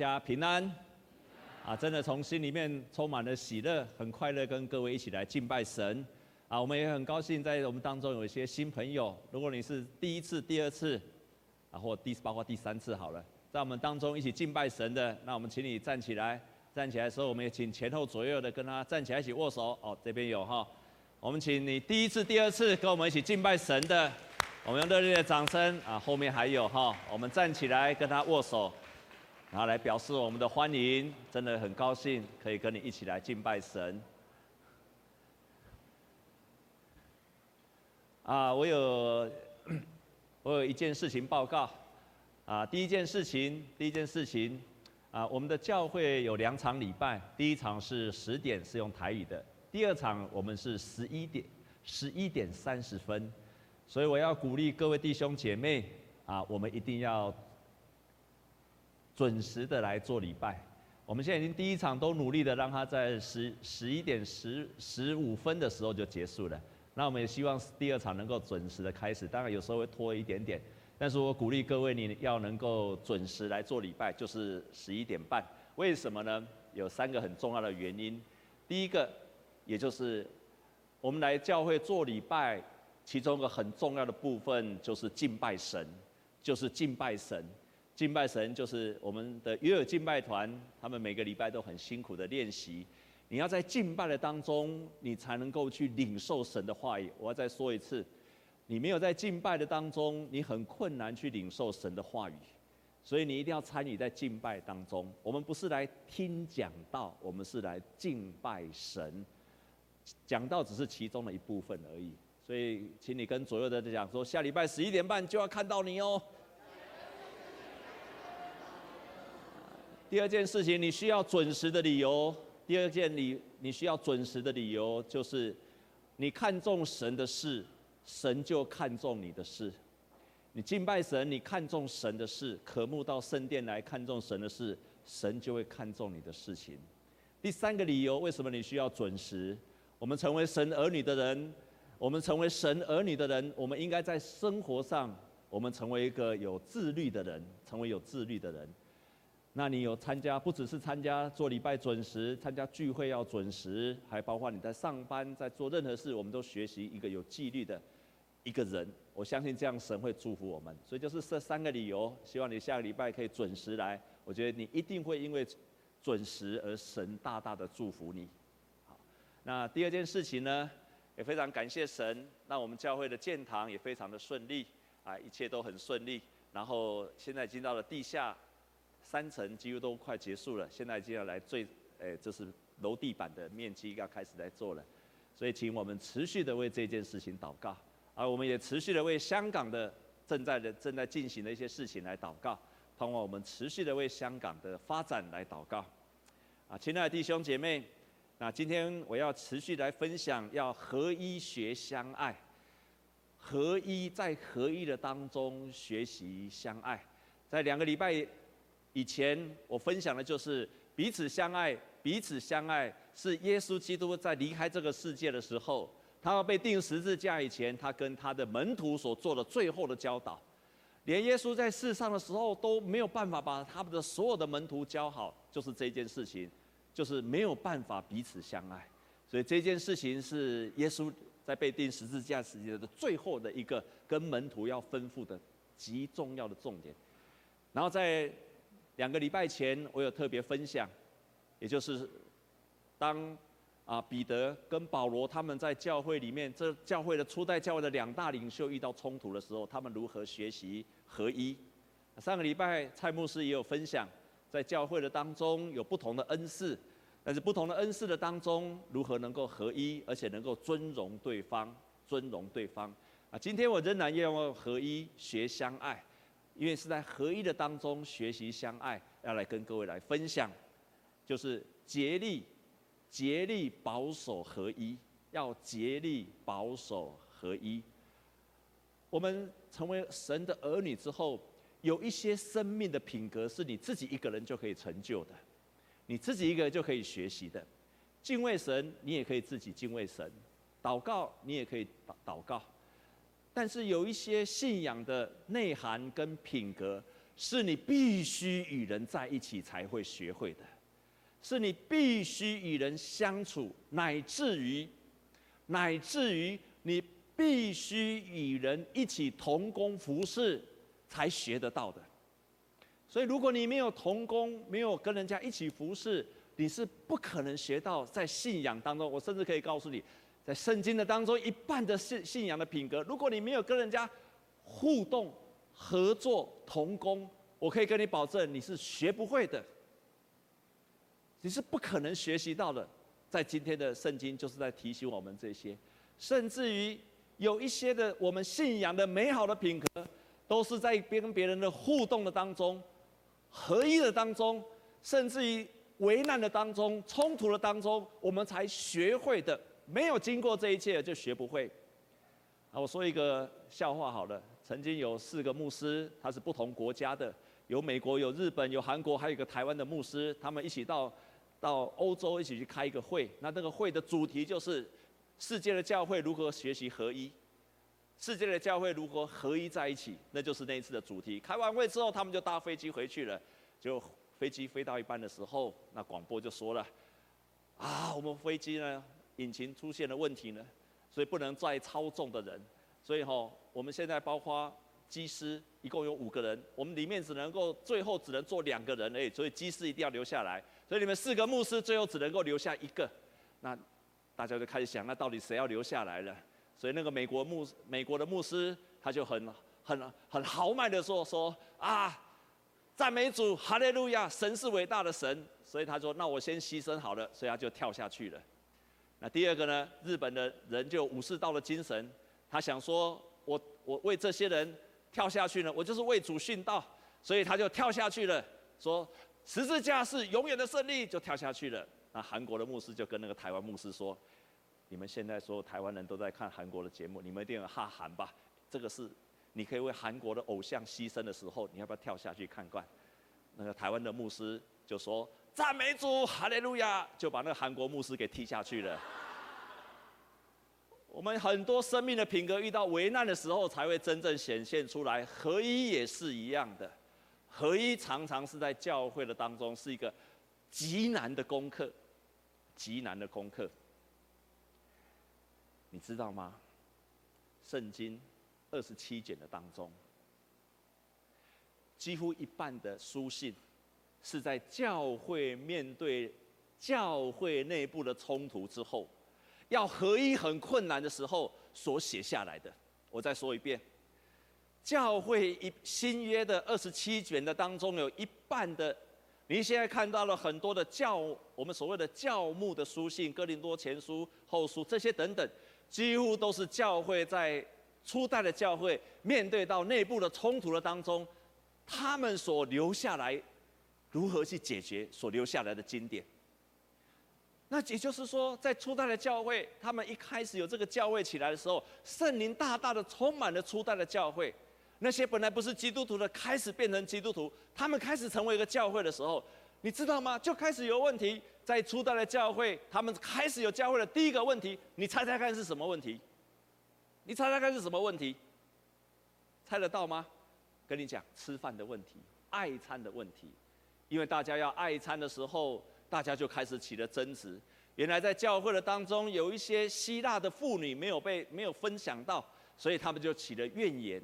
家平安，啊，真的从心里面充满了喜乐，很快乐跟各位一起来敬拜神，啊，我们也很高兴在我们当中有一些新朋友，如果你是第一次、第二次，啊，或第包括第三次好了，在我们当中一起敬拜神的，那我们请你站起来，站起来的时候，我们也请前后左右的跟他站起来一起握手，哦，这边有哈，我们请你第一次、第二次跟我们一起敬拜神的，我们用热烈的掌声，啊，后面还有哈，我们站起来跟他握手。然后来表示我们的欢迎，真的很高兴可以跟你一起来敬拜神。啊，我有 我有一件事情报告。啊，第一件事情，第一件事情，啊，我们的教会有两场礼拜，第一场是十点是用台语的，第二场我们是十一点十一点三十分，所以我要鼓励各位弟兄姐妹，啊，我们一定要。准时的来做礼拜，我们现在已经第一场都努力的让他在十十一点十十五分的时候就结束了。那我们也希望第二场能够准时的开始，当然有时候会拖一点点，但是我鼓励各位你要能够准时来做礼拜，就是十一点半。为什么呢？有三个很重要的原因。第一个，也就是我们来教会做礼拜，其中一个很重要的部分就是敬拜神，就是敬拜神。敬拜神就是我们的约尔敬拜团，他们每个礼拜都很辛苦的练习。你要在敬拜的当中，你才能够去领受神的话语。我要再说一次，你没有在敬拜的当中，你很困难去领受神的话语。所以你一定要参与在敬拜当中。我们不是来听讲道，我们是来敬拜神。讲道只是其中的一部分而已。所以，请你跟左右的讲说，下礼拜十一点半就要看到你哦。第二件事情，你需要准时的理由。第二件你你需要准时的理由，就是你看重神的事，神就看重你的事。你敬拜神，你看重神的事，渴慕到圣殿来看重神的事，神就会看重你的事情。第三个理由，为什么你需要准时？我们成为神儿女的人，我们成为神儿女的人，我们应该在生活上，我们成为一个有自律的人，成为有自律的人。那你有参加，不只是参加做礼拜准时，参加聚会要准时，还包括你在上班，在做任何事，我们都学习一个有纪律的一个人。我相信这样神会祝福我们。所以就是这三个理由，希望你下个礼拜可以准时来。我觉得你一定会因为准时而神大大的祝福你。好，那第二件事情呢，也非常感谢神，让我们教会的建堂也非常的顺利啊，一切都很顺利。然后现在已经到了地下。三层几乎都快结束了，现在就要来最，诶，这是楼地板的面积要开始来做了，所以请我们持续的为这件事情祷告，而我们也持续的为香港的正在的正在进行的一些事情来祷告，通过我们持续的为香港的发展来祷告。啊，亲爱的弟兄姐妹，那今天我要持续来分享，要合一学相爱，合一在合一的当中学习相爱，在两个礼拜。以前我分享的就是彼此相爱，彼此相爱是耶稣基督在离开这个世界的时候，他要被钉十字架以前，他跟他的门徒所做的最后的教导。连耶稣在世上的时候都没有办法把他们的所有的门徒教好，就是这件事情，就是没有办法彼此相爱。所以这件事情是耶稣在被钉十字架时间的最后的一个跟门徒要吩咐的极重要的重点。然后在两个礼拜前，我有特别分享，也就是当啊彼得跟保罗他们在教会里面，这教会的初代教会的两大领袖遇到冲突的时候，他们如何学习合一。上个礼拜蔡牧师也有分享，在教会的当中有不同的恩赐，但是不同的恩赐的当中，如何能够合一，而且能够尊荣对方，尊荣对方。啊，今天我仍然要用合一学相爱。因为是在合一的当中学习相爱，要来跟各位来分享，就是竭力、竭力保守合一，要竭力保守合一。我们成为神的儿女之后，有一些生命的品格是你自己一个人就可以成就的，你自己一个人就可以学习的。敬畏神，你也可以自己敬畏神；祷告，你也可以祷祷告。但是有一些信仰的内涵跟品格，是你必须与人在一起才会学会的，是你必须与人相处，乃至于，乃至于你必须与人一起同工服侍才学得到的。所以，如果你没有同工，没有跟人家一起服侍，你是不可能学到在信仰当中。我甚至可以告诉你，在圣经的当中，一半的信信仰的品格，如果你没有跟人家互动、合作、同工，我可以跟你保证，你是学不会的。你是不可能学习到的。在今天的圣经，就是在提醒我们这些，甚至于有一些的我们信仰的美好的品格，都是在跟别人的互动的当中。合一的当中，甚至于危难的当中、冲突的当中，我们才学会的。没有经过这一切，就学不会。啊，我说一个笑话好了。曾经有四个牧师，他是不同国家的，有美国、有日本、有韩国，还有一个台湾的牧师，他们一起到到欧洲一起去开一个会。那那个会的主题就是世界的教会如何学习合一。世界的教会如何合一在一起？那就是那一次的主题。开完会之后，他们就搭飞机回去了。就飞机飞到一半的时候，那广播就说了：“啊，我们飞机呢，引擎出现了问题呢，所以不能再操纵的人。所以吼，我们现在包括机师，一共有五个人，我们里面只能够最后只能坐两个人而已。所以机师一定要留下来。所以你们四个牧师最后只能够留下一个。那大家就开始想，那到底谁要留下来了？”所以那个美国牧美国的牧师，他就很很很豪迈的说说啊，赞美主，哈利路亚，神是伟大的神。所以他说，那我先牺牲好了，所以他就跳下去了。那第二个呢，日本的人就武士道的精神，他想说我我为这些人跳下去呢，我就是为主殉道，所以他就跳下去了，说十字架是永远的胜利，就跳下去了。那韩国的牧师就跟那个台湾牧师说。你们现在所有台湾人都在看韩国的节目，你们一定要哈韩吧？这个是你可以为韩国的偶像牺牲的时候，你要不要跳下去看看？那个台湾的牧师就说：“赞美主，哈利路亚！”就把那个韩国牧师给踢下去了。我们很多生命的品格遇到危难的时候，才会真正显现出来。合一也是一样的，合一常常是在教会的当中是一个极难的功课，极难的功课。你知道吗？圣经二十七卷的当中，几乎一半的书信是在教会面对教会内部的冲突之后，要合一很困难的时候所写下来的。我再说一遍，教会一新约的二十七卷的当中，有一半的，你现在看到了很多的教，我们所谓的教牧的书信，哥林多前书、后书这些等等。几乎都是教会在初代的教会面对到内部的冲突的当中，他们所留下来如何去解决所留下来的经典。那也就是说，在初代的教会，他们一开始有这个教会起来的时候，圣灵大大的充满了初代的教会。那些本来不是基督徒的，开始变成基督徒，他们开始成为一个教会的时候，你知道吗？就开始有问题。在初代的教会，他们开始有教会的第一个问题，你猜猜看是什么问题？你猜猜看是什么问题？猜得到吗？跟你讲，吃饭的问题，爱餐的问题。因为大家要爱餐的时候，大家就开始起了争执。原来在教会的当中，有一些希腊的妇女没有被没有分享到，所以他们就起了怨言，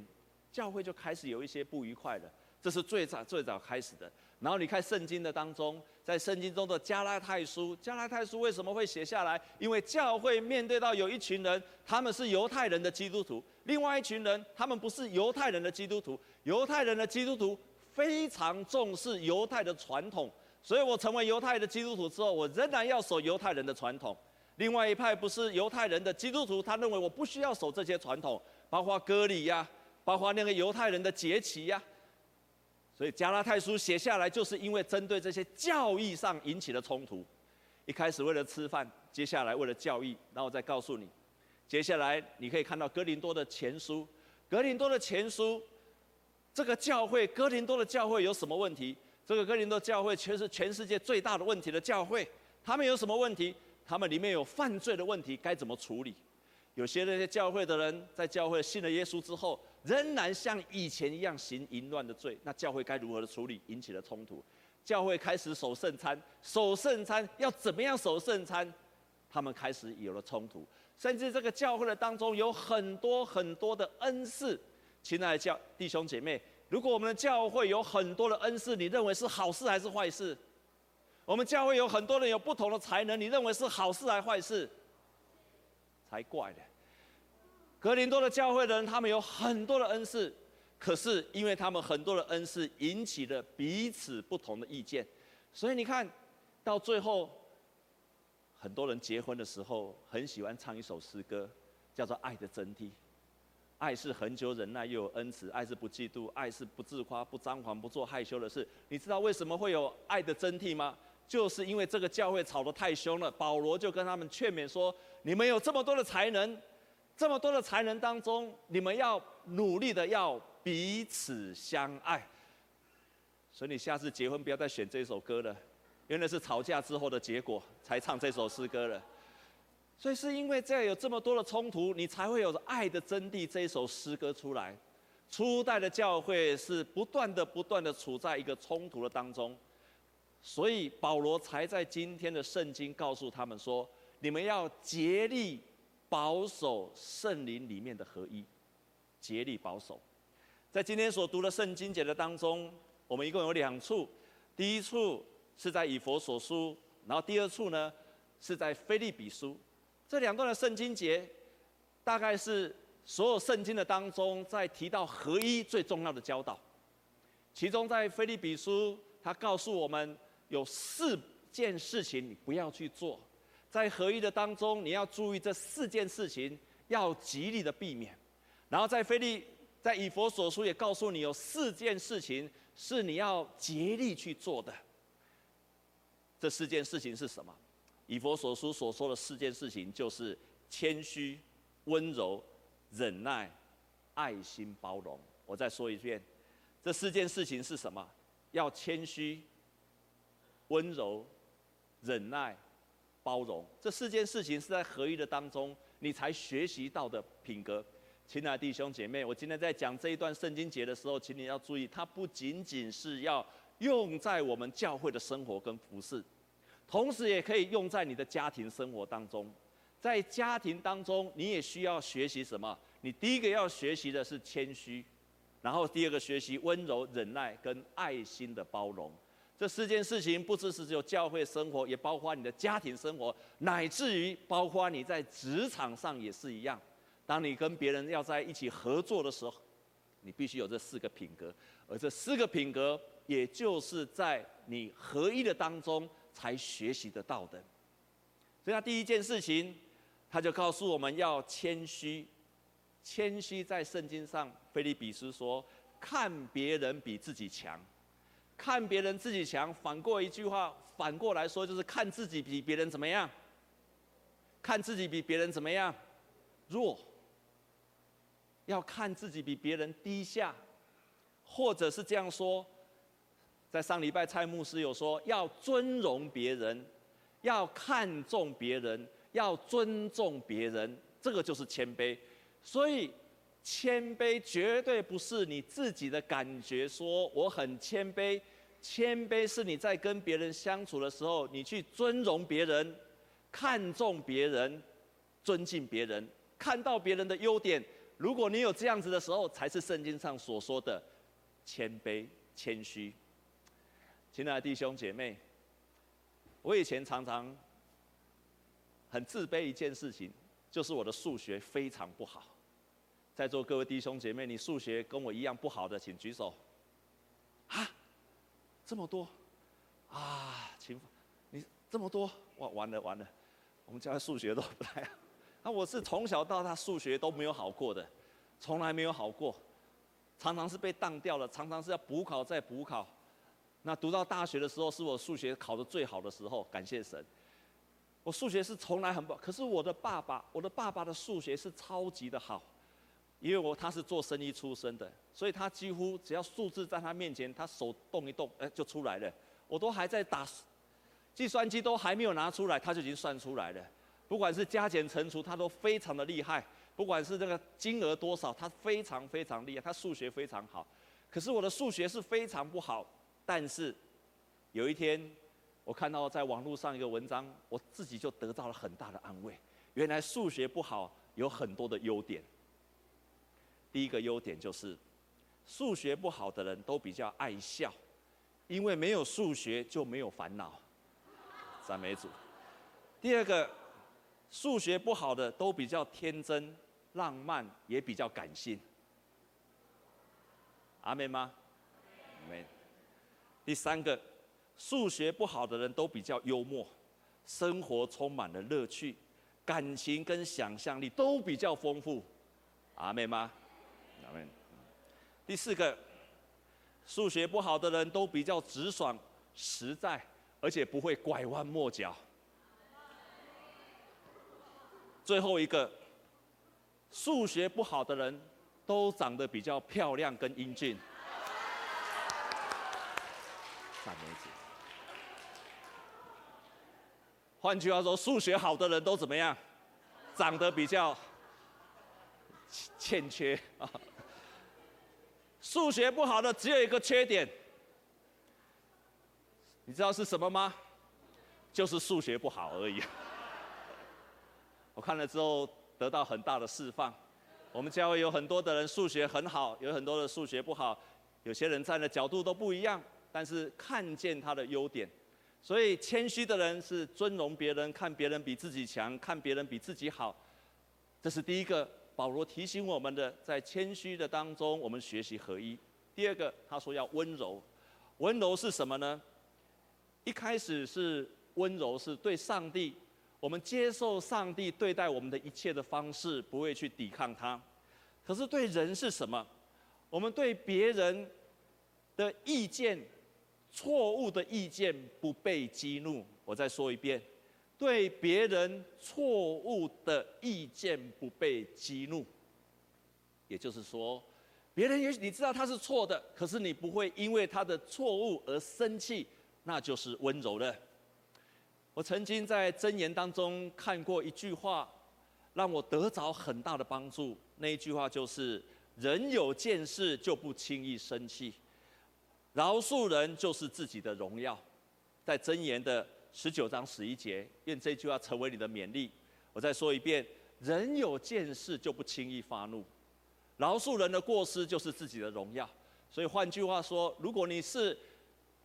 教会就开始有一些不愉快了。这是最早最早开始的。然后你看圣经的当中，在圣经中的加拉太书，加拉太书为什么会写下来？因为教会面对到有一群人，他们是犹太人的基督徒，另外一群人他们不是犹太人的基督徒。犹太人的基督徒非常重视犹太的传统，所以我成为犹太的基督徒之后，我仍然要守犹太人的传统。另外一派不是犹太人的基督徒，他认为我不需要守这些传统，包括割礼呀，包括那个犹太人的节期呀。所以加拉太书写下来，就是因为针对这些教义上引起的冲突。一开始为了吃饭，接下来为了教义，然后再告诉你，接下来你可以看到哥林多的前书，哥林多的前书，这个教会，哥林多的教会有什么问题？这个哥林多教会却是全世界最大的问题的教会，他们有什么问题？他们里面有犯罪的问题，该怎么处理？有些那些教会的人在教会信了耶稣之后，仍然像以前一样行淫乱的罪，那教会该如何的处理？引起了冲突。教会开始守圣餐，守圣餐要怎么样守圣餐？他们开始有了冲突，甚至这个教会的当中有很多很多的恩赐。亲爱的教弟兄姐妹，如果我们的教会有很多的恩赐，你认为是好事还是坏事？我们教会有很多人有不同的才能，你认为是好事还是坏事？才怪的。格林多的教会的人，他们有很多的恩赐。可是，因为他们很多的恩赐引起了彼此不同的意见，所以你看到最后，很多人结婚的时候很喜欢唱一首诗歌，叫做《爱的真谛》。爱是恒久忍耐，又有恩慈；爱是不嫉妒，爱是不自夸，不张狂，不做害羞的事。你知道为什么会有爱的真谛吗？就是因为这个教会吵得太凶了，保罗就跟他们劝勉说：你们有这么多的才能，这么多的才能当中，你们要努力的要。彼此相爱，所以你下次结婚不要再选这首歌了，因为那是吵架之后的结果才唱这首诗歌了。所以是因为这样有这么多的冲突，你才会有《爱的真谛》这一首诗歌出来。初代的教会是不断的、不断的处在一个冲突的当中，所以保罗才在今天的圣经告诉他们说：你们要竭力保守圣灵里面的合一，竭力保守。在今天所读的圣经节的当中，我们一共有两处。第一处是在以弗所书，然后第二处呢是在腓利比书。这两段的圣经节，大概是所有圣经的当中，在提到合一最重要的教导。其中在腓立比书，他告诉我们有四件事情你不要去做，在合一的当中，你要注意这四件事情，要极力的避免。然后在腓立在以弗所书也告诉你，有四件事情是你要竭力去做的。这四件事情是什么？以佛所书所说的四件事情就是谦虚、温柔、忍耐、爱心、包容。我再说一遍，这四件事情是什么？要谦虚、温柔、忍耐、包容。这四件事情是在合一的当中，你才学习到的品格。亲爱的弟兄姐妹，我今天在讲这一段圣经节的时候，请你要注意，它不仅仅是要用在我们教会的生活跟服事，同时也可以用在你的家庭生活当中。在家庭当中，你也需要学习什么？你第一个要学习的是谦虚，然后第二个学习温柔、忍耐跟爱心的包容。这四件事情不只是只有教会生活，也包括你的家庭生活，乃至于包括你在职场上也是一样。当你跟别人要在一起合作的时候，你必须有这四个品格，而这四个品格，也就是在你合一的当中才学习得到的。所以，他第一件事情，他就告诉我们要谦虚。谦虚在圣经上，腓利比书说，看别人比自己强，看别人自己强，反过一句话，反过来说就是看自己比别人怎么样？看自己比别人怎么样？弱。要看自己比别人低下，或者是这样说，在上礼拜蔡牧师有说，要尊荣别人，要看重别人，要尊重别人，这个就是谦卑。所以谦卑绝对不是你自己的感觉，说我很谦卑。谦卑是你在跟别人相处的时候，你去尊荣别人，看重别人，尊敬别人，看到别人的优点。如果你有这样子的时候，才是圣经上所说的谦卑、谦虚。亲爱的弟兄姐妹，我以前常常很自卑一件事情，就是我的数学非常不好。在座各位弟兄姐妹，你数学跟我一样不好的，请举手。啊，这么多啊，请你这么多，哇，完了完了，我们家的数学都不太好。那我是从小到大数学都没有好过的，从来没有好过，常常是被当掉了，常常是要补考再补考。那读到大学的时候，是我数学考得最好的时候，感谢神。我数学是从来很不好，可是我的爸爸，我的爸爸的数学是超级的好，因为我他是做生意出身的，所以他几乎只要数字在他面前，他手动一动，哎，就出来了。我都还在打，计算机都还没有拿出来，他就已经算出来了。不管是加减乘除，他都非常的厉害。不管是这个金额多少，他非常非常厉害，他数学非常好。可是我的数学是非常不好。但是有一天，我看到在网络上一个文章，我自己就得到了很大的安慰。原来数学不好有很多的优点。第一个优点就是，数学不好的人都比较爱笑，因为没有数学就没有烦恼。赞美主。第二个，数学不好的都比较天真。浪漫也比较感性，阿妹吗？第三个，数学不好的人都比较幽默，生活充满了乐趣，感情跟想象力都比较丰富，阿妹吗？阿妹。第四个，数学不好的人都比较直爽、实在，而且不会拐弯抹角。最后一个。数学不好的人，都长得比较漂亮跟英俊。赞美主。换句话说，数学好的人都怎么样？长得比较欠缺啊。数学不好的只有一个缺点，你知道是什么吗？就是数学不好而已。我看了之后。得到很大的释放。我们教会有很多的人数学很好，有很多的数学不好。有些人站的角度都不一样，但是看见他的优点。所以谦虚的人是尊荣别人，看别人比自己强，看别人比自己好。这是第一个，保罗提醒我们的，在谦虚的当中，我们学习合一。第二个，他说要温柔。温柔是什么呢？一开始是温柔，是对上帝。我们接受上帝对待我们的一切的方式，不会去抵抗他。可是对人是什么？我们对别人的意见、错误的意见不被激怒。我再说一遍，对别人错误的意见不被激怒。也就是说，别人也许你知道他是错的，可是你不会因为他的错误而生气，那就是温柔了。我曾经在箴言当中看过一句话，让我得着很大的帮助。那一句话就是：人有见识就不轻易生气，饶恕人就是自己的荣耀。在箴言的十九章十一节，愿这句话成为你的勉励。我再说一遍：人有见识就不轻易发怒，饶恕人的过失就是自己的荣耀。所以换句话说，如果你是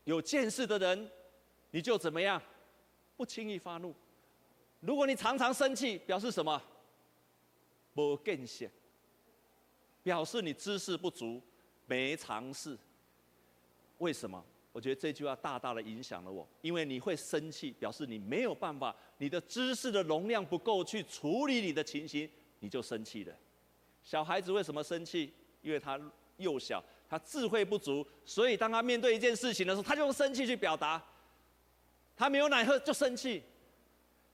有见识的人，你就怎么样？不轻易发怒。如果你常常生气，表示什么？没见识，表示你知识不足，没尝试。为什么？我觉得这句话大大的影响了我，因为你会生气，表示你没有办法，你的知识的容量不够去处理你的情形，你就生气了。小孩子为什么生气？因为他幼小，他智慧不足，所以当他面对一件事情的时候，他就用生气去表达。他没有奶喝就生气，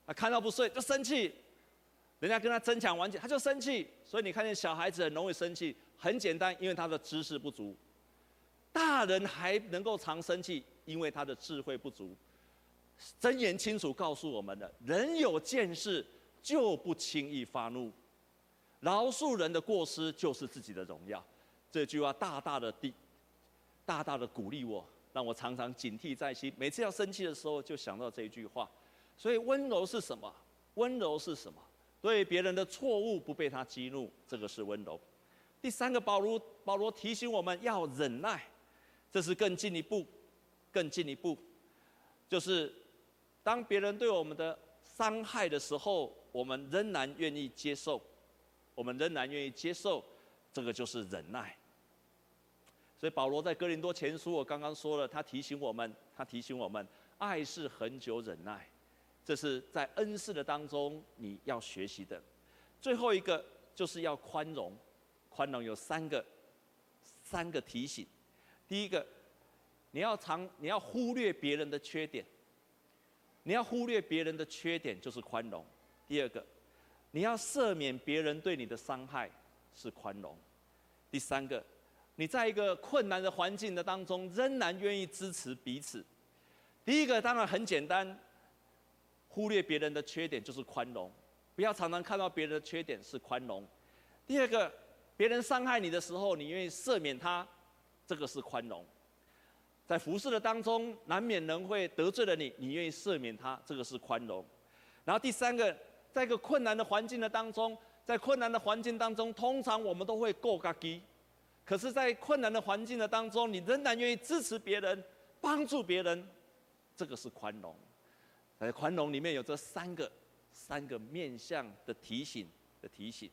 他看到不睡就生气，人家跟他争抢玩具他就生气，所以你看见小孩子很容易生气，很简单，因为他的知识不足。大人还能够常生气，因为他的智慧不足。真言清楚告诉我们的，人有见识就不轻易发怒，饶恕人的过失就是自己的荣耀。这句话大大的地，大大的鼓励我。让我常常警惕在心，每次要生气的时候就想到这一句话。所以温柔是什么？温柔是什么？对别人的错误不被他激怒，这个是温柔。第三个，保罗保罗提醒我们要忍耐，这是更进一步，更进一步，就是当别人对我们的伤害的时候，我们仍然愿意接受，我们仍然愿意接受，这个就是忍耐。所以保罗在哥林多前书，我刚刚说了，他提醒我们，他提醒我们，爱是恒久忍耐，这是在恩赐的当中你要学习的。最后一个就是要宽容，宽容有三个，三个提醒。第一个，你要常，你要忽略别人的缺点，你要忽略别人的缺点就是宽容。第二个，你要赦免别人对你的伤害是宽容。第三个。你在一个困难的环境的当中，仍然愿意支持彼此。第一个当然很简单，忽略别人的缺点就是宽容，不要常常看到别人的缺点是宽容。第二个，别人伤害你的时候，你愿意赦免他，这个是宽容。在服侍的当中，难免人会得罪了你，你愿意赦免他，这个是宽容。然后第三个，在一个困难的环境的当中，在困难的环境当中，通常我们都会过嘎机，可是，在困难的环境的当中，你仍然愿意支持别人，帮助别人，这个是宽容。在宽容里面有这三个三个面向的提醒的提醒。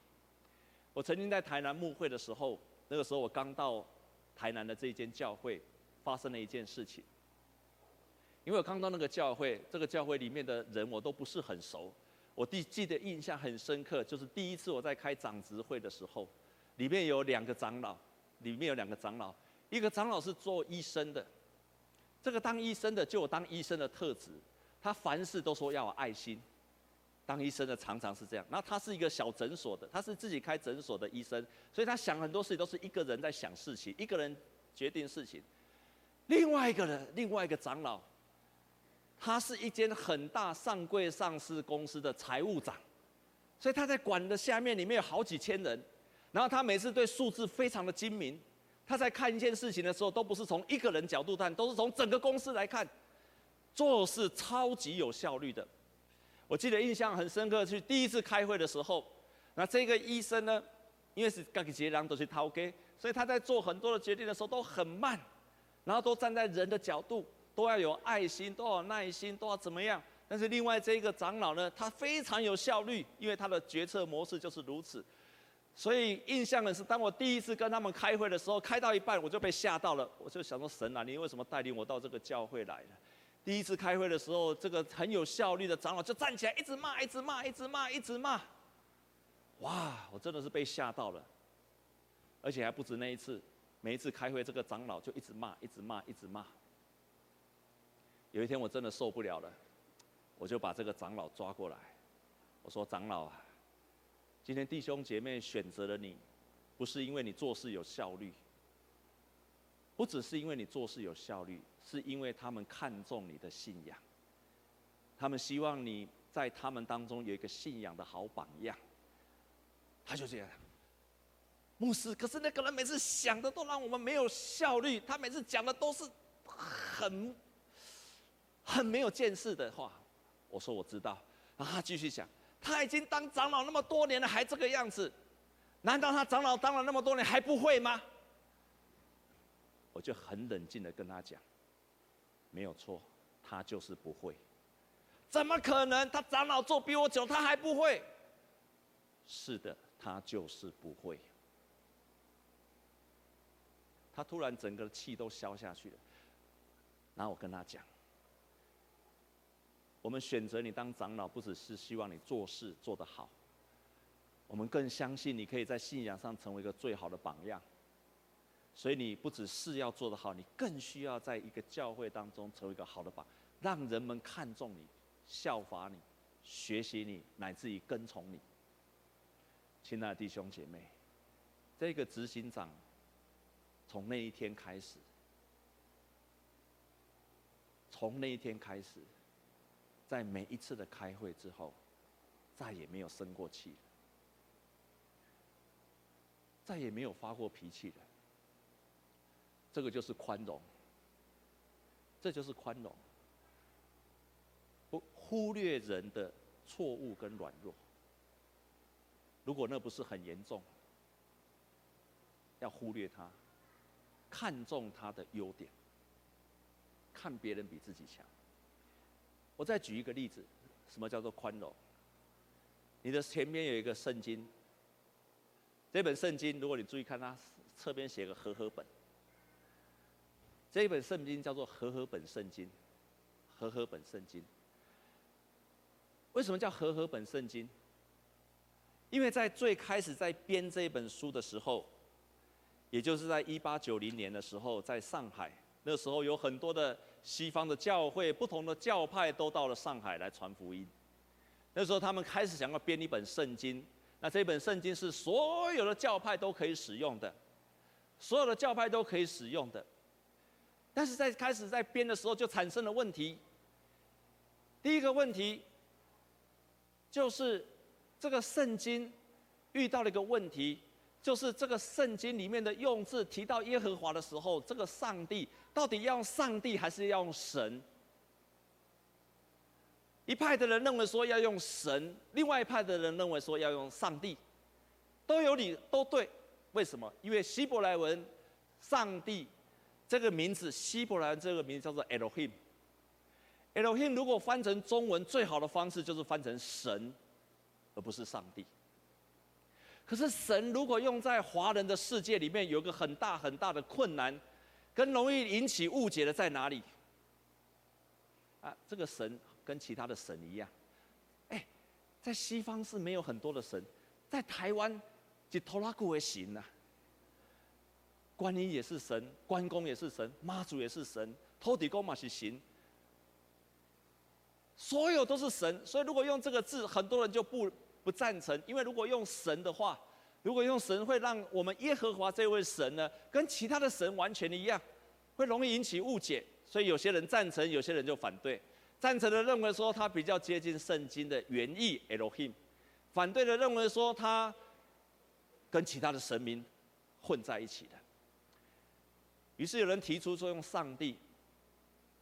我曾经在台南牧会的时候，那个时候我刚到台南的这一间教会。发生了一件事情，因为我刚到那个教会，这个教会里面的人我都不是很熟。我第记得印象很深刻，就是第一次我在开长执会的时候，里面有两个长老，里面有两个长老，一个长老是做医生的，这个当医生的就有当医生的特质，他凡事都说要有爱心。当医生的常常是这样，然后他是一个小诊所的，他是自己开诊所的医生，所以他想很多事情都是一个人在想事情，一个人决定事情。另外一个人，另外一个长老，他是一间很大上柜上市公司的财务长，所以他在管的下面里面有好几千人，然后他每次对数字非常的精明，他在看一件事情的时候都不是从一个人角度看，都是从整个公司来看，做事超级有效率的。我记得印象很深刻，去第一次开会的时候，那这个医生呢，因为是各个结党都是掏给，所以他在做很多的决定的时候都很慢。然后都站在人的角度，都要有爱心，都要有耐心，都要怎么样？但是另外这一个长老呢，他非常有效率，因为他的决策模式就是如此。所以印象的是，当我第一次跟他们开会的时候，开到一半我就被吓到了，我就想说：神啊，你为什么带领我到这个教会来了？第一次开会的时候，这个很有效率的长老就站起来，一直骂，一直骂，一直骂，一直骂。哇，我真的是被吓到了，而且还不止那一次。每一次开会，这个长老就一直骂，一直骂，一直骂。有一天我真的受不了了，我就把这个长老抓过来，我说：“长老啊，今天弟兄姐妹选择了你，不是因为你做事有效率，不只是因为你做事有效率，是因为他们看重你的信仰，他们希望你在他们当中有一个信仰的好榜样。”他就这样。牧师，可是那个人每次想的都让我们没有效率，他每次讲的都是很很没有见识的话。我说我知道，然后他继续讲，他已经当长老那么多年了，还这个样子，难道他长老当了那么多年还不会吗？我就很冷静的跟他讲，没有错，他就是不会。怎么可能？他长老做比我久，他还不会？是的，他就是不会。他突然整个气都消下去了，然后我跟他讲：“我们选择你当长老，不只是希望你做事做得好，我们更相信你可以在信仰上成为一个最好的榜样。所以你不只事要做得好，你更需要在一个教会当中成为一个好的榜，让人们看重你、效法你、学习你，乃至于跟从你。”亲爱的弟兄姐妹，这个执行长。从那一天开始，从那一天开始，在每一次的开会之后，再也没有生过气了，再也没有发过脾气了。这个就是宽容，这就是宽容，不忽略人的错误跟软弱。如果那不是很严重，要忽略他。看重他的优点，看别人比自己强。我再举一个例子，什么叫做宽容？你的前面有一个圣经，这本圣经，如果你注意看，它侧边写个和合本。这一本圣经叫做和合本圣经，和合本圣经。为什么叫和合本圣经？因为在最开始在编这一本书的时候。也就是在一八九零年的时候，在上海，那时候有很多的西方的教会，不同的教派都到了上海来传福音。那时候他们开始想要编一本圣经，那这本圣经是所有的教派都可以使用的，所有的教派都可以使用的。但是在开始在编的时候就产生了问题。第一个问题，就是这个圣经遇到了一个问题，就是这个圣经里面的用字提到耶和华的时候，这个上帝到底要用上帝还是要用神？一派的人认为说要用神，另外一派的人认为说要用上帝，都有理都对。为什么？因为希伯来文“上帝”这个名字，希伯来文这个名字叫做 Elohim。Elohim 如果翻成中文，最好的方式就是翻成神，而不是上帝。可是神如果用在华人的世界里面，有个很大很大的困难，跟容易引起误解的在哪里？啊，这个神跟其他的神一样，哎，在西方是没有很多的神，在台湾就拖拉库为神呐，观音也是神，关公也是神，妈祖也是神，托底公嘛是神。所有都是神，所以如果用这个字，很多人就不不赞成。因为如果用神的话，如果用神，会让我们耶和华这位神呢，跟其他的神完全一样，会容易引起误解。所以有些人赞成，有些人就反对。赞成的认为说他比较接近圣经的原意 Elohim，反对的认为说他跟其他的神明混在一起的。于是有人提出说用上帝。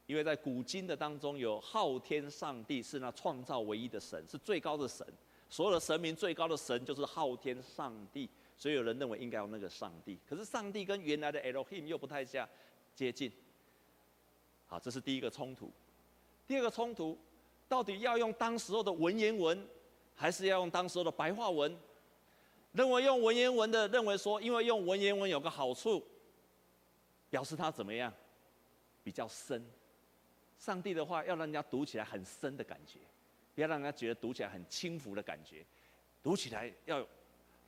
因为在古今的当中，有昊天上帝是那创造唯一的神，是最高的神。所有的神明最高的神就是昊天上帝，所以有人认为应该有那个上帝。可是上帝跟原来的 Elohim 又不太像接近。好，这是第一个冲突。第二个冲突，到底要用当时候的文言文，还是要用当时候的白话文？认为用文言文的认为说，因为用文言文有个好处，表示它怎么样？比较深。上帝的话要让人家读起来很深的感觉，不要让人家觉得读起来很轻浮的感觉，读起来要有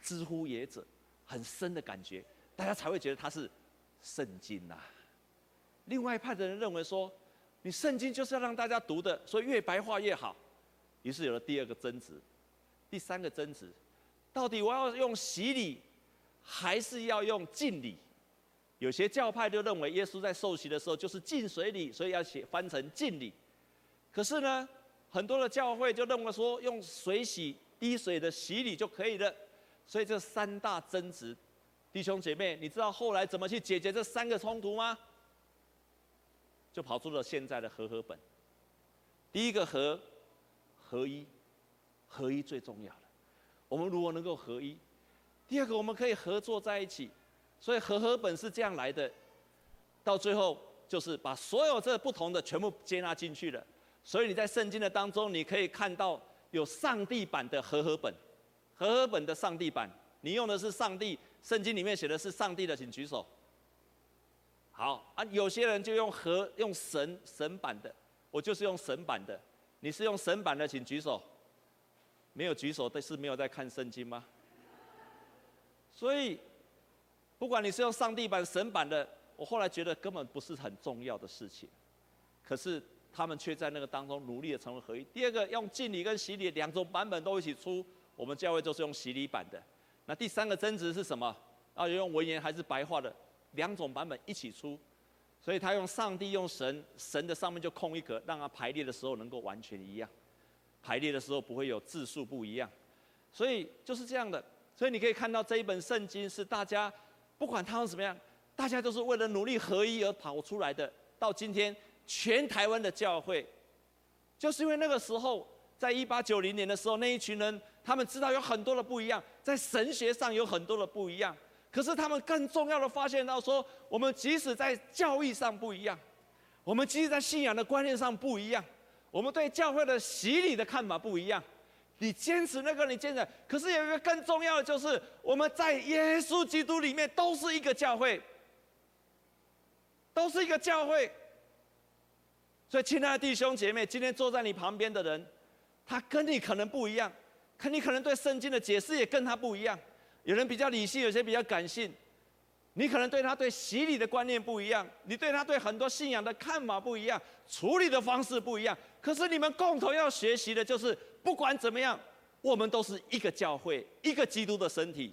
之乎者，很深的感觉，大家才会觉得它是圣经呐、另外一派的人认为说，你圣经就是要让大家读的，所以越白话越好。于是有了第二个争执，第三个争执，到底我要用洗礼，还是要用敬礼？有些教派就认为耶稣在受洗的时候就是浸水礼，所以要写翻成浸礼。可是呢，很多的教会就认为说用水洗滴水的洗礼就可以了。所以这三大争执，弟兄姐妹，你知道后来怎么去解决这三个冲突吗？就跑出了现在的和合本。第一个和合一，合一最重要的。我们如果能够合一，第二个我们可以合作在一起。所以和合本是这样来的，到最后就是把所有这不同的全部接纳进去了。所以你在圣经的当中，你可以看到有上帝版的和合本，和合本的上帝版，你用的是上帝，圣经里面写的是上帝的，请举手。好啊，有些人就用和用神神版的，我就是用神版的。你是用神版的，请举手。没有举手的是没有在看圣经吗？所以。不管你是用上帝版、神版的，我后来觉得根本不是很重要的事情。可是他们却在那个当中努力的成为合一。第二个，用敬礼跟洗礼两种版本都一起出，我们教会就是用洗礼版的。那第三个争执是什么？啊，用文言还是白话的？两种版本一起出，所以他用上帝、用神，神的上面就空一格，让它排列的时候能够完全一样，排列的时候不会有字数不一样。所以就是这样的。所以你可以看到这一本圣经是大家。不管他们怎么样，大家都是为了努力合一而跑出来的。到今天，全台湾的教会，就是因为那个时候，在一八九零年的时候，那一群人他们知道有很多的不一样，在神学上有很多的不一样。可是他们更重要的发现到说，我们即使在教义上不一样，我们即使在信仰的观念上不一样，我们对教会的洗礼的看法不一样。你坚持那个，你坚持。可是有一个更重要的，就是我们在耶稣基督里面都是一个教会，都是一个教会。所以，亲爱的弟兄姐妹，今天坐在你旁边的人，他跟你可能不一样，可你可能对圣经的解释也跟他不一样。有人比较理性，有些比较感性。你可能对他对洗礼的观念不一样，你对他对很多信仰的看法不一样，处理的方式不一样。可是你们共同要学习的就是，不管怎么样，我们都是一个教会，一个基督的身体。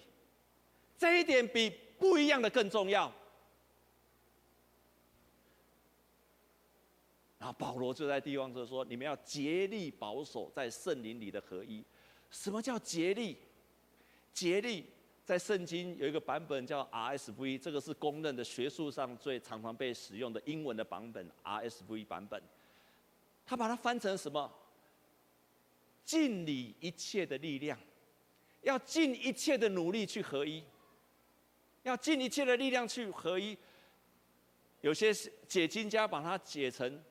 这一点比不一样的更重要。然后保罗就在地方就说：你们要竭力保守在圣灵里的合一。什么叫竭力？竭力在圣经有一个版本叫 RSV，这个是公认的学术上最常常被使用的英文的版本 RSV 版本。他把它翻成什么？尽你一切的力量，要尽一切的努力去合一，要尽一切的力量去合一。有些解经家把它解成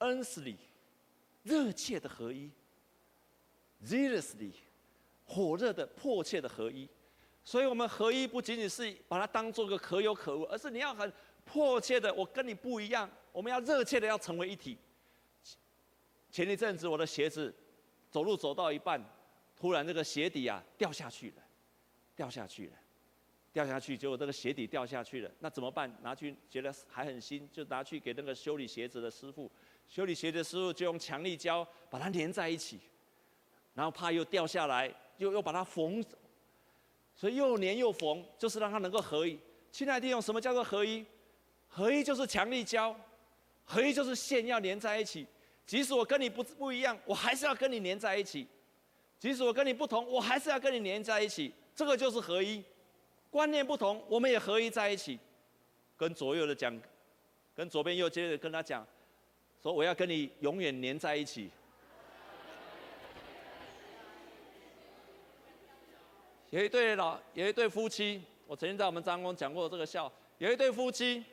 earnestly，热切的合一；zealously，火热的、迫切的合一。所以，我们合一不仅仅是把它当做个可有可无，而是你要很迫切的，我跟你不一样，我们要热切的要成为一体。前一阵子，我的鞋子走路走到一半，突然这个鞋底啊掉下去了，掉下去了，掉下去，结果这个鞋底掉下去了，那怎么办？拿去觉得还很新，就拿去给那个修理鞋子的师傅，修理鞋子的师傅就用强力胶把它粘在一起，然后怕又掉下来，又又把它缝，所以又粘又缝，就是让它能够合一。亲爱的弟兄，什么叫做合一？合一就是强力胶，合一就是线要粘在一起。即使我跟你不不一样，我还是要跟你粘在一起；即使我跟你不同，我还是要跟你粘在一起。这个就是合一。观念不同，我们也合一在一起。跟左右的讲，跟左边右接着跟他讲，说我要跟你永远粘在一起。有一对老，有一对夫妻，我曾经在我们张工讲过这个笑。有一对夫妻，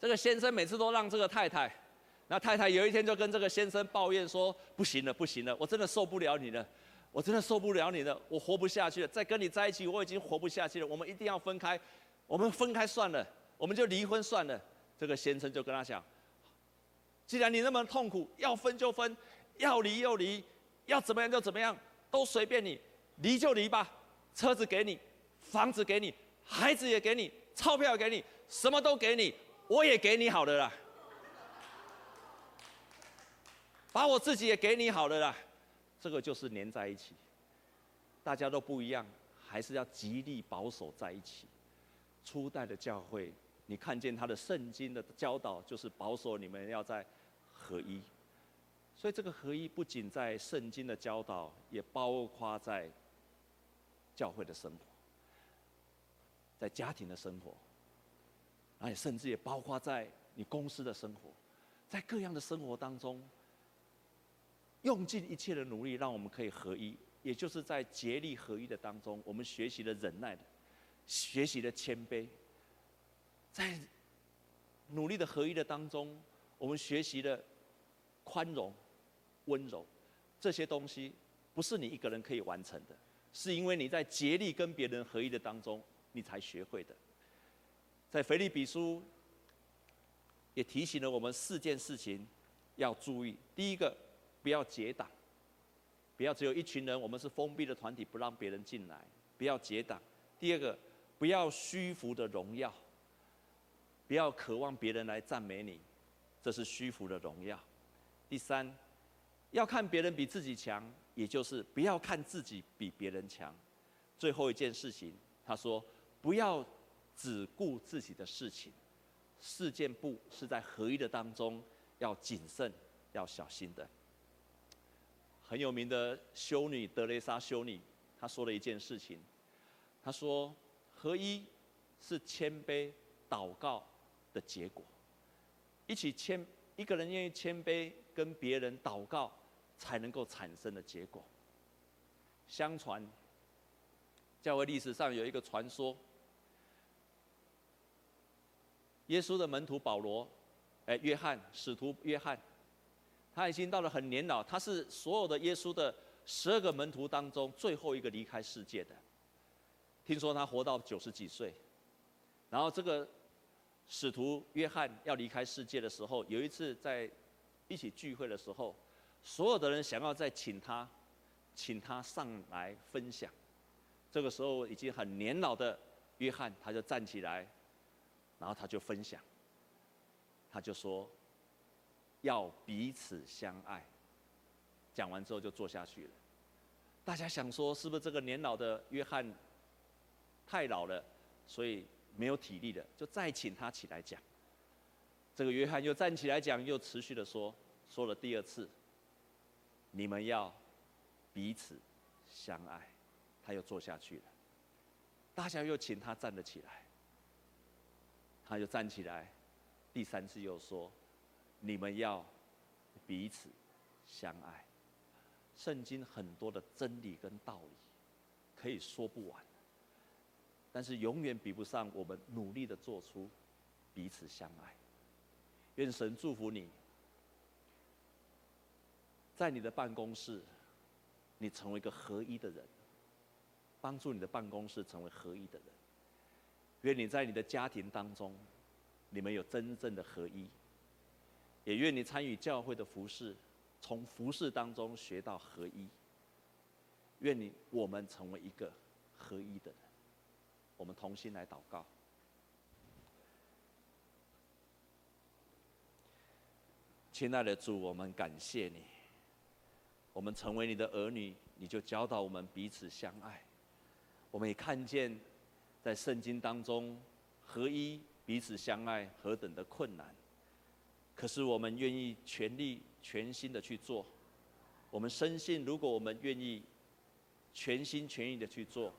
这个先生每次都让这个太太。那太太有一天就跟这个先生抱怨说：“不行了，不行了，我真的受不了你了，我真的受不了你了，我活不下去了。再跟你在一起，我已经活不下去了。我们一定要分开，我们分开算了，我们就离婚算了。”这个先生就跟他讲：“既然你那么痛苦，要分就分，要离就离，要怎么样就怎么样，都随便你，离就离吧。车子给你，房子给你，孩子也给你，钞票给你，什么都给你，我也给你好了啦。”把我自己也给你好了啦，这个就是黏在一起。大家都不一样，还是要极力保守在一起。初代的教会，你看见他的圣经的教导，就是保守你们要在合一。所以这个合一不仅在圣经的教导，也包括在教会的生活，在家庭的生活，而且甚至也包括在你公司的生活，在各样的生活当中。用尽一切的努力，让我们可以合一，也就是在竭力合一的当中，我们学习了忍耐的，学习了谦卑，在努力的合一的当中，我们学习了宽容、温柔，这些东西不是你一个人可以完成的，是因为你在竭力跟别人合一的当中，你才学会的。在腓立比书也提醒了我们四件事情要注意，第一个。不要结党，不要只有一群人，我们是封闭的团体，不让别人进来。不要结党。第二个，不要虚浮的荣耀，不要渴望别人来赞美你，这是虚浮的荣耀。第三，要看别人比自己强，也就是不要看自己比别人强。最后一件事情，他说，不要只顾自己的事情。四件部是在合一的当中要谨慎、要小心的。很有名的修女德蕾莎修女，她说了一件事情。她说：“合一是谦卑祷告的结果。一起谦，一个人愿意谦卑跟别人祷告，才能够产生的结果。相传，教会历史上有一个传说：耶稣的门徒保罗，哎，约翰，使徒约翰。”他已经到了很年老，他是所有的耶稣的十二个门徒当中最后一个离开世界的。听说他活到九十几岁，然后这个使徒约翰要离开世界的时候，有一次在一起聚会的时候，所有的人想要再请他，请他上来分享。这个时候已经很年老的约翰，他就站起来，然后他就分享，他就说。要彼此相爱。讲完之后就坐下去了。大家想说，是不是这个年老的约翰太老了，所以没有体力了？就再请他起来讲。这个约翰又站起来讲，又持续的说，说了第二次。你们要彼此相爱。他又坐下去了，大家又请他站了起来，他就站起来，第三次又说：“你们要彼此相爱。”圣经很多的真理跟道理，可以说不完，但是永远比不上我们努力的做出彼此相爱。愿神祝福你，在你的办公室，你成为一个合一的人，帮助你的办公室成为合一的人。愿你在你的家庭当中，你们有真正的合一。也愿你参与教会的服事，从服事当中学到合一。愿你我们成为一个合一的人。我们同心来祷告。亲爱的主，我们感谢你。我们成为你的儿女，你就教导我们彼此相爱。我们也看见，在圣经当中，合一、彼此相爱何等的困难。可是我们愿意全力、全心的去做。我们深信，如果我们愿意全心全意的去做，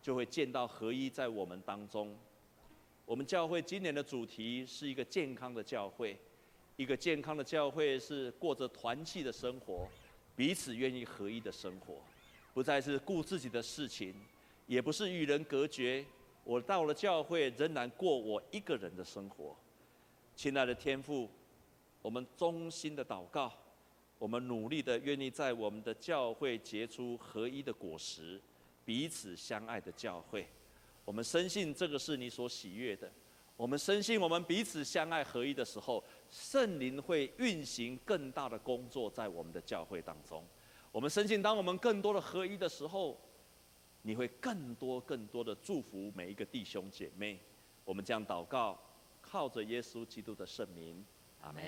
就会见到合一在我们当中。我们教会今年的主题是一个健康的教会。一个健康的教会是过着团契的生活，彼此愿意合一的生活，不再是顾自己的事情，也不是与人隔绝。我到了教会，仍然过我一个人的生活。亲爱的天父，我们衷心的祷告，我们努力的愿意在我们的教会结出合一的果实，彼此相爱的教会。我们深信这个是你所喜悦的。我们深信，我们彼此相爱合一的时候，圣灵会运行更大的工作在我们的教会当中。我们深信，当我们更多的合一的时候，你会更多更多的祝福每一个弟兄姐妹。我们将祷告，靠着耶稣基督的圣名，阿门。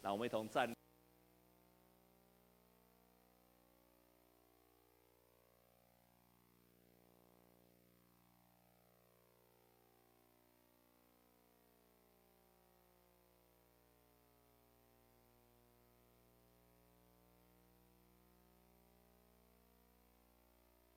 那我们一同站。